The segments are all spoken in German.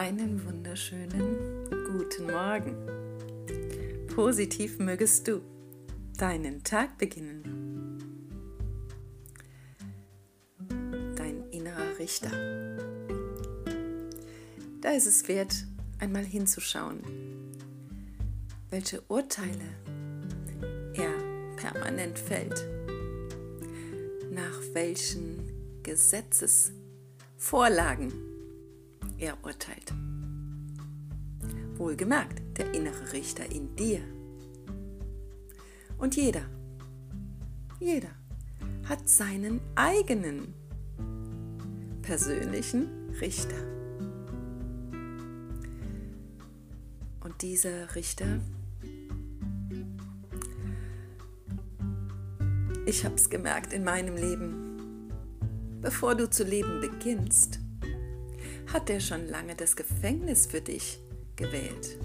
Einen wunderschönen guten Morgen. Positiv mögest du deinen Tag beginnen. Dein innerer Richter. Da ist es wert, einmal hinzuschauen, welche Urteile er permanent fällt, nach welchen Gesetzesvorlagen er urteilt. Wohlgemerkt, der innere Richter in dir. Und jeder, jeder hat seinen eigenen persönlichen Richter. Und dieser Richter, ich habe es gemerkt in meinem Leben, bevor du zu leben beginnst, hat er schon lange das Gefängnis für dich gewählt.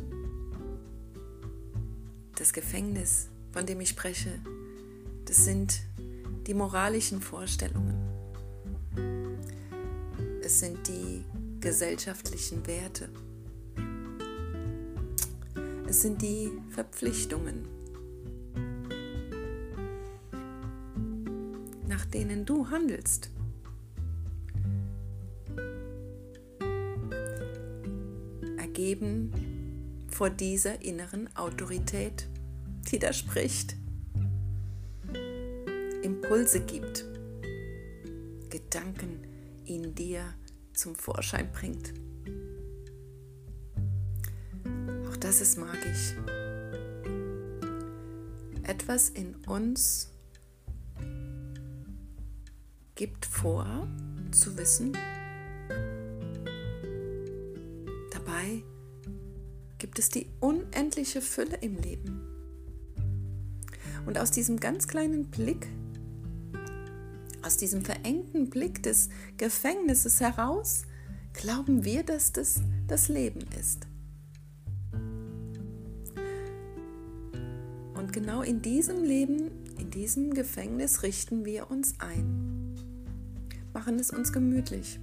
Das Gefängnis, von dem ich spreche, das sind die moralischen Vorstellungen. Es sind die gesellschaftlichen Werte. Es sind die Verpflichtungen, nach denen du handelst. Ergeben vor dieser inneren Autorität, die da spricht, Impulse gibt, Gedanken in dir zum Vorschein bringt. Auch das ist magisch. Etwas in uns gibt vor zu wissen, dabei gibt es die unendliche Fülle im Leben. Und aus diesem ganz kleinen Blick, aus diesem verengten Blick des Gefängnisses heraus, glauben wir, dass das das Leben ist. Und genau in diesem Leben, in diesem Gefängnis richten wir uns ein, machen es uns gemütlich,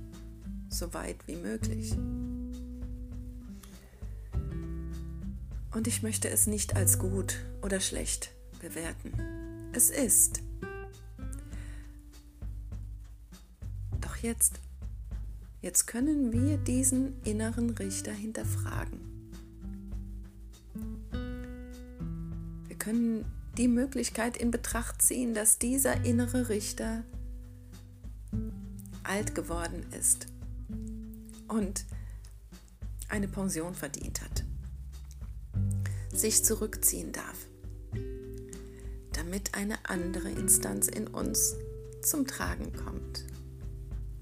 so weit wie möglich. Und ich möchte es nicht als gut oder schlecht bewerten. Es ist. Doch jetzt, jetzt können wir diesen inneren Richter hinterfragen. Wir können die Möglichkeit in Betracht ziehen, dass dieser innere Richter alt geworden ist und eine Pension verdient hat sich zurückziehen darf, damit eine andere Instanz in uns zum Tragen kommt.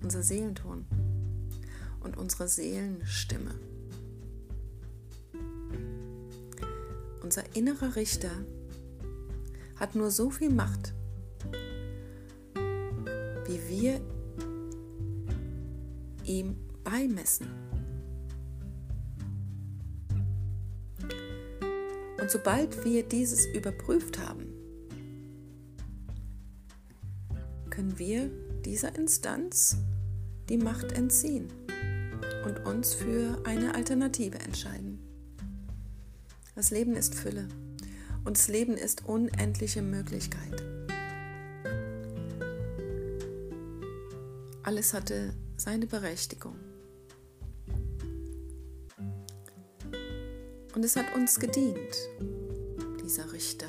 Unser Seelenton und unsere Seelenstimme. Unser innerer Richter hat nur so viel Macht, wie wir ihm beimessen. Und sobald wir dieses überprüft haben, können wir dieser Instanz die Macht entziehen und uns für eine Alternative entscheiden. Das Leben ist Fülle und das Leben ist unendliche Möglichkeit. Alles hatte seine Berechtigung. Und es hat uns gedient, dieser Richter.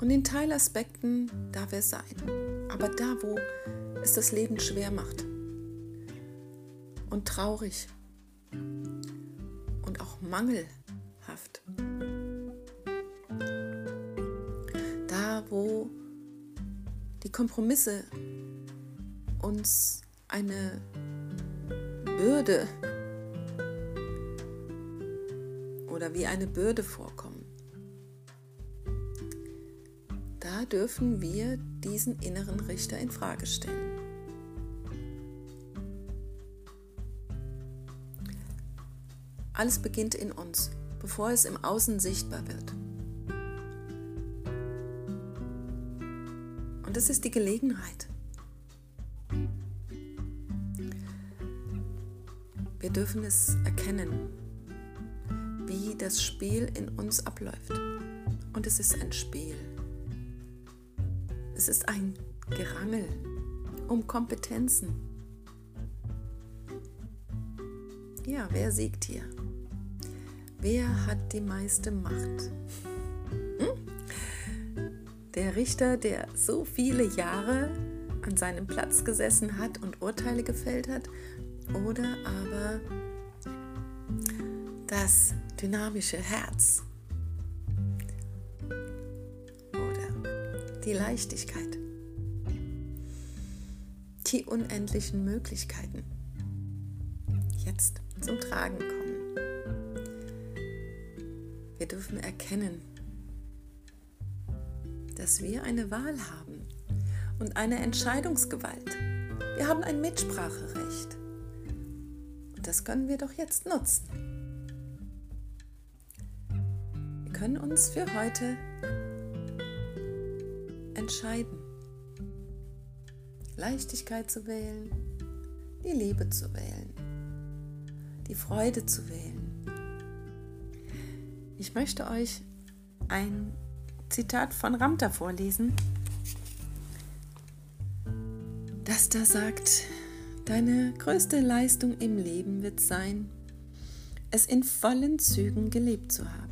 Und in Teilaspekten darf er sein. Aber da, wo es das Leben schwer macht und traurig und auch mangelhaft, da, wo die Kompromisse uns eine Bürde oder wie eine Bürde vorkommen. Da dürfen wir diesen inneren Richter in Frage stellen. Alles beginnt in uns, bevor es im Außen sichtbar wird. Und es ist die Gelegenheit. Wir dürfen es erkennen, das Spiel in uns abläuft. Und es ist ein Spiel. Es ist ein Gerangel um Kompetenzen. Ja, wer siegt hier? Wer hat die meiste Macht? Hm? Der Richter, der so viele Jahre an seinem Platz gesessen hat und Urteile gefällt hat, oder aber das dynamische Herz oder die Leichtigkeit, die unendlichen Möglichkeiten jetzt zum Tragen kommen. Wir dürfen erkennen, dass wir eine Wahl haben und eine Entscheidungsgewalt. Wir haben ein Mitspracherecht. Und das können wir doch jetzt nutzen. Können uns für heute entscheiden, Leichtigkeit zu wählen, die Liebe zu wählen, die Freude zu wählen ich möchte euch ein Zitat von Ramter vorlesen, das da sagt, deine größte Leistung im Leben wird sein, es in vollen Zügen gelebt zu haben.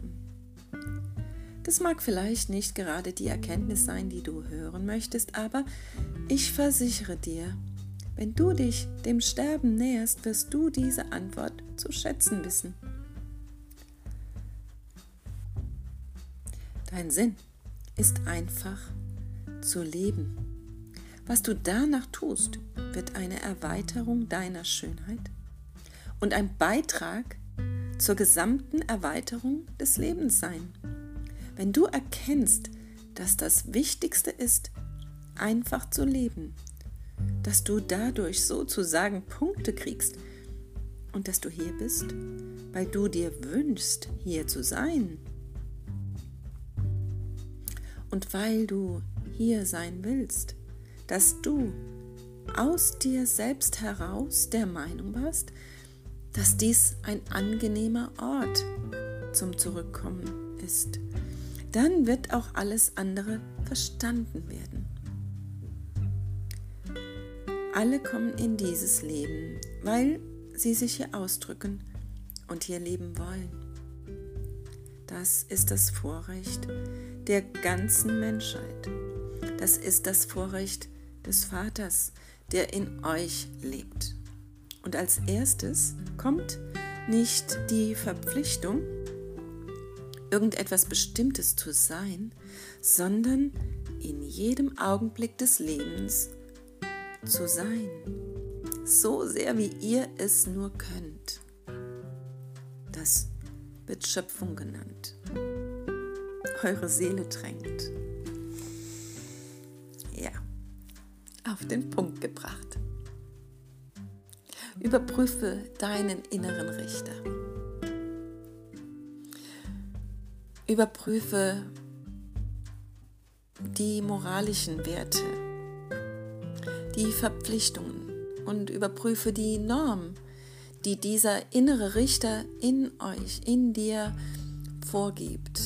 Das mag vielleicht nicht gerade die Erkenntnis sein, die du hören möchtest, aber ich versichere dir, wenn du dich dem Sterben näherst, wirst du diese Antwort zu schätzen wissen. Dein Sinn ist einfach zu leben. Was du danach tust, wird eine Erweiterung deiner Schönheit und ein Beitrag zur gesamten Erweiterung des Lebens sein. Wenn du erkennst, dass das Wichtigste ist, einfach zu leben, dass du dadurch sozusagen Punkte kriegst und dass du hier bist, weil du dir wünschst, hier zu sein, und weil du hier sein willst, dass du aus dir selbst heraus der Meinung warst, dass dies ein angenehmer Ort zum Zurückkommen ist, dann wird auch alles andere verstanden werden. Alle kommen in dieses Leben, weil sie sich hier ausdrücken und hier leben wollen. Das ist das Vorrecht, der ganzen Menschheit. Das ist das Vorrecht des Vaters, der in euch lebt. Und als erstes kommt nicht die Verpflichtung, irgendetwas Bestimmtes zu sein, sondern in jedem Augenblick des Lebens zu sein. So sehr wie ihr es nur könnt. Das wird Schöpfung genannt eure Seele drängt. Ja, auf den Punkt gebracht. Überprüfe deinen inneren Richter. Überprüfe die moralischen Werte, die Verpflichtungen und überprüfe die Norm, die dieser innere Richter in euch, in dir vorgibt.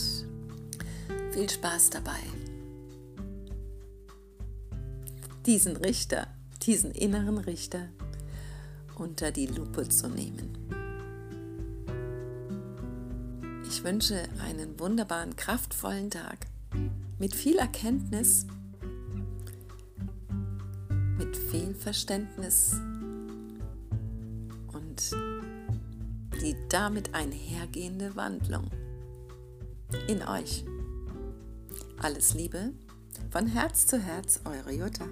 Viel Spaß dabei. Diesen Richter, diesen inneren Richter unter die Lupe zu nehmen. Ich wünsche einen wunderbaren, kraftvollen Tag mit viel Erkenntnis, mit viel Verständnis und die damit einhergehende Wandlung in euch. Alles Liebe, von Herz zu Herz, eure Jutta.